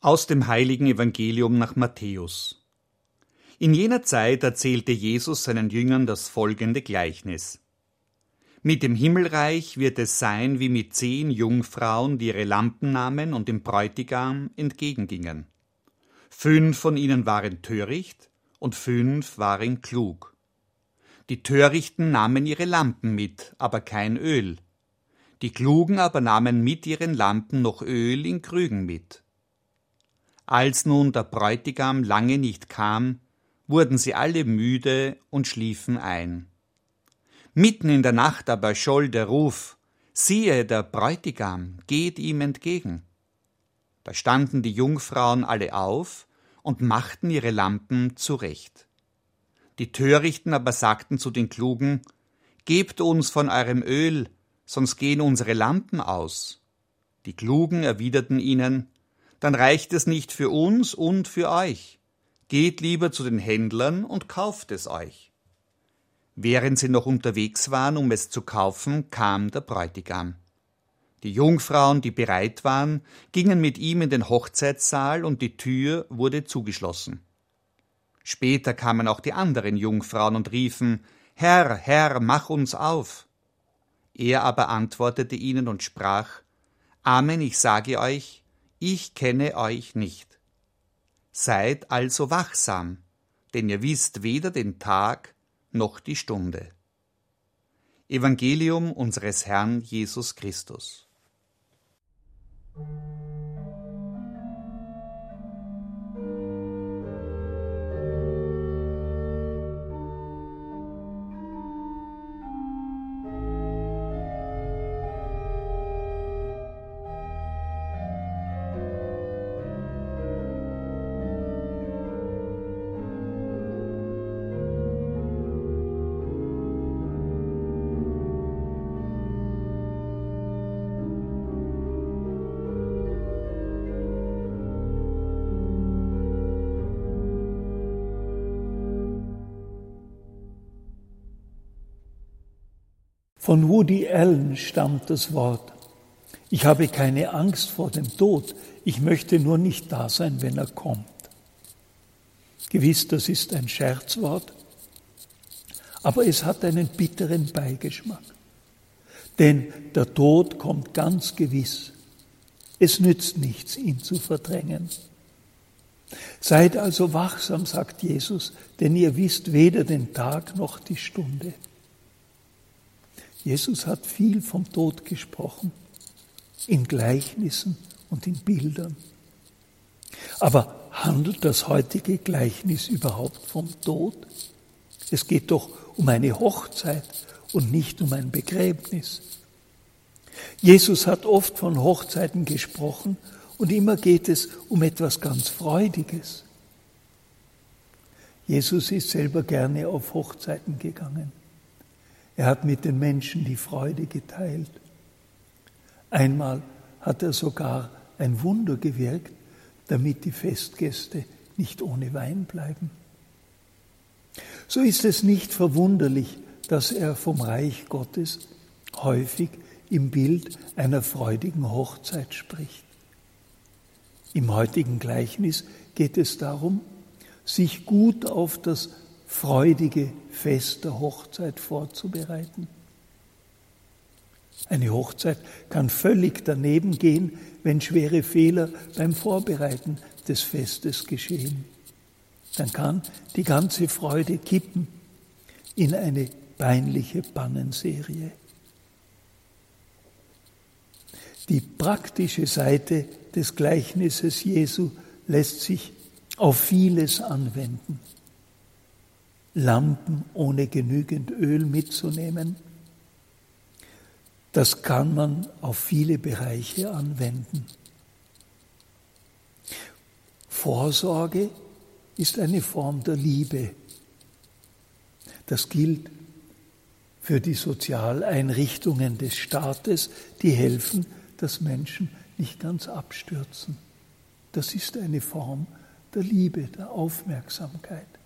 Aus dem heiligen Evangelium nach Matthäus. In jener Zeit erzählte Jesus seinen Jüngern das folgende Gleichnis. Mit dem Himmelreich wird es sein wie mit zehn Jungfrauen, die ihre Lampen nahmen und dem Bräutigam entgegengingen. Fünf von ihnen waren töricht und fünf waren klug. Die Törichten nahmen ihre Lampen mit, aber kein Öl. Die Klugen aber nahmen mit ihren Lampen noch Öl in Krügen mit. Als nun der Bräutigam lange nicht kam, wurden sie alle müde und schliefen ein. Mitten in der Nacht aber scholl der Ruf, siehe, der Bräutigam geht ihm entgegen. Da standen die Jungfrauen alle auf und machten ihre Lampen zurecht. Die Törichten aber sagten zu den Klugen, Gebt uns von eurem Öl, sonst gehen unsere Lampen aus. Die Klugen erwiderten ihnen, dann reicht es nicht für uns und für euch. Geht lieber zu den Händlern und kauft es euch. Während sie noch unterwegs waren, um es zu kaufen, kam der Bräutigam. Die Jungfrauen, die bereit waren, gingen mit ihm in den Hochzeitssaal und die Tür wurde zugeschlossen. Später kamen auch die anderen Jungfrauen und riefen Herr, Herr, mach uns auf. Er aber antwortete ihnen und sprach Amen, ich sage euch, ich kenne euch nicht. Seid also wachsam, denn ihr wisst weder den Tag noch die Stunde. Evangelium unseres Herrn Jesus Christus. Von Woody Allen stammt das Wort. Ich habe keine Angst vor dem Tod, ich möchte nur nicht da sein, wenn er kommt. Gewiss, das ist ein Scherzwort, aber es hat einen bitteren Beigeschmack. Denn der Tod kommt ganz gewiss. Es nützt nichts, ihn zu verdrängen. Seid also wachsam, sagt Jesus, denn ihr wisst weder den Tag noch die Stunde. Jesus hat viel vom Tod gesprochen, in Gleichnissen und in Bildern. Aber handelt das heutige Gleichnis überhaupt vom Tod? Es geht doch um eine Hochzeit und nicht um ein Begräbnis. Jesus hat oft von Hochzeiten gesprochen und immer geht es um etwas ganz Freudiges. Jesus ist selber gerne auf Hochzeiten gegangen. Er hat mit den Menschen die Freude geteilt. Einmal hat er sogar ein Wunder gewirkt, damit die Festgäste nicht ohne Wein bleiben. So ist es nicht verwunderlich, dass er vom Reich Gottes häufig im Bild einer freudigen Hochzeit spricht. Im heutigen Gleichnis geht es darum, sich gut auf das freudige Fest der Hochzeit vorzubereiten. Eine Hochzeit kann völlig daneben gehen, wenn schwere Fehler beim Vorbereiten des Festes geschehen. Dann kann die ganze Freude kippen in eine peinliche Bannenserie. Die praktische Seite des Gleichnisses Jesu lässt sich auf vieles anwenden. Lampen ohne genügend Öl mitzunehmen. Das kann man auf viele Bereiche anwenden. Vorsorge ist eine Form der Liebe. Das gilt für die Sozialeinrichtungen des Staates, die helfen, dass Menschen nicht ganz abstürzen. Das ist eine Form der Liebe, der Aufmerksamkeit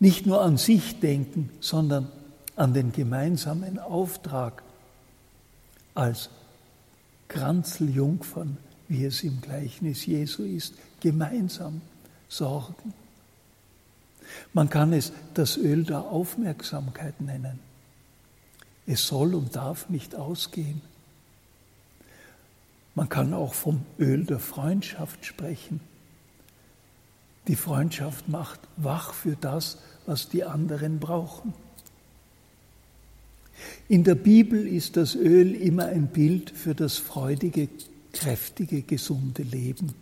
nicht nur an sich denken, sondern an den gemeinsamen Auftrag als Kranzeljungfern wie es im Gleichnis Jesu ist, gemeinsam sorgen. Man kann es das Öl der Aufmerksamkeit nennen. Es soll und darf nicht ausgehen. Man kann auch vom Öl der Freundschaft sprechen. Die Freundschaft macht wach für das, was die anderen brauchen. In der Bibel ist das Öl immer ein Bild für das freudige, kräftige, gesunde Leben.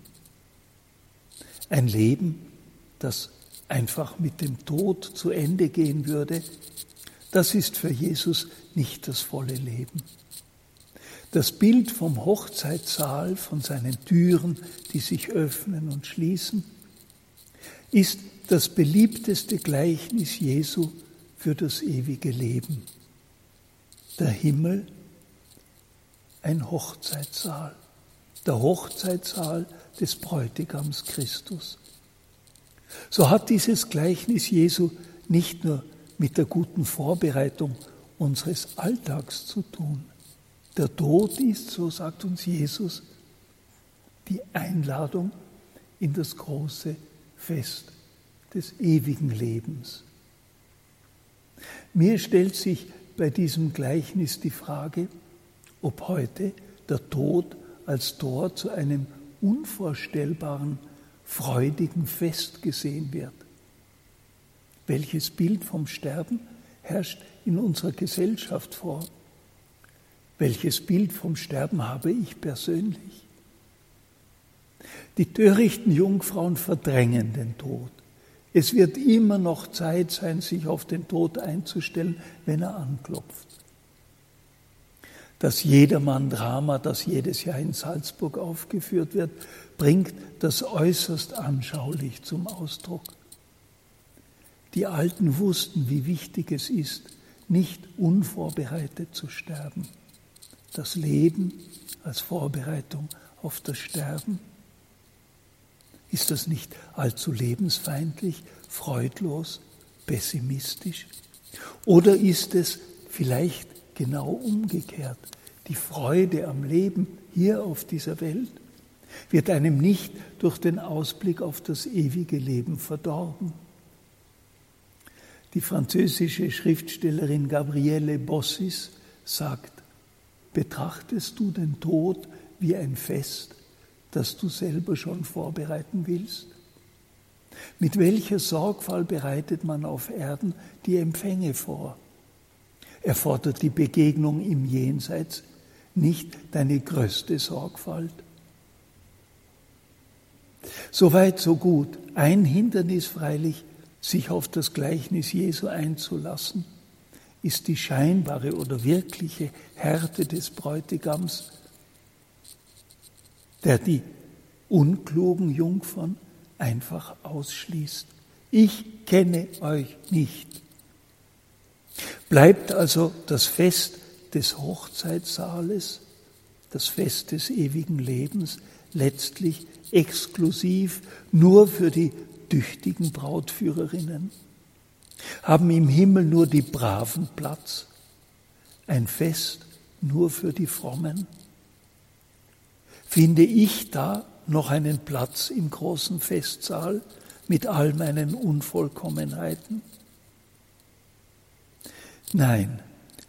Ein Leben, das einfach mit dem Tod zu Ende gehen würde, das ist für Jesus nicht das volle Leben. Das Bild vom Hochzeitssaal, von seinen Türen, die sich öffnen und schließen, ist das beliebteste Gleichnis Jesu für das ewige Leben. Der Himmel, ein Hochzeitssaal, der Hochzeitssaal des Bräutigams Christus. So hat dieses Gleichnis Jesu nicht nur mit der guten Vorbereitung unseres Alltags zu tun. Der Tod ist, so sagt uns Jesus, die Einladung in das große Fest des ewigen Lebens. Mir stellt sich bei diesem Gleichnis die Frage, ob heute der Tod als Tor zu einem unvorstellbaren freudigen Fest gesehen wird. Welches Bild vom Sterben herrscht in unserer Gesellschaft vor? Welches Bild vom Sterben habe ich persönlich? Die törichten Jungfrauen verdrängen den Tod. Es wird immer noch Zeit sein, sich auf den Tod einzustellen, wenn er anklopft. Das Jedermann-Drama, das jedes Jahr in Salzburg aufgeführt wird, bringt das äußerst anschaulich zum Ausdruck. Die Alten wussten, wie wichtig es ist, nicht unvorbereitet zu sterben. Das Leben als Vorbereitung auf das Sterben. Ist das nicht allzu lebensfeindlich, freudlos, pessimistisch? Oder ist es vielleicht genau umgekehrt? Die Freude am Leben hier auf dieser Welt wird einem nicht durch den Ausblick auf das ewige Leben verdorben. Die französische Schriftstellerin Gabriele Bossis sagt, betrachtest du den Tod wie ein Fest, das du selber schon vorbereiten willst? Mit welcher Sorgfalt bereitet man auf Erden die Empfänge vor? Erfordert die Begegnung im Jenseits nicht deine größte Sorgfalt? Soweit, so gut. Ein Hindernis freilich, sich auf das Gleichnis Jesu einzulassen, ist die scheinbare oder wirkliche Härte des Bräutigams, der die unklugen Jungfern einfach ausschließt. Ich kenne euch nicht. Bleibt also das Fest des Hochzeitssaales, das Fest des ewigen Lebens, letztlich exklusiv nur für die tüchtigen Brautführerinnen? Haben im Himmel nur die Braven Platz? Ein Fest nur für die Frommen? Finde ich da noch einen Platz im großen Festsaal mit all meinen Unvollkommenheiten? Nein,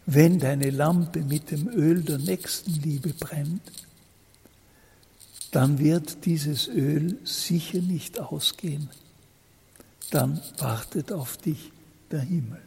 wenn deine Lampe mit dem Öl der Nächstenliebe brennt, dann wird dieses Öl sicher nicht ausgehen. Dann wartet auf dich der Himmel.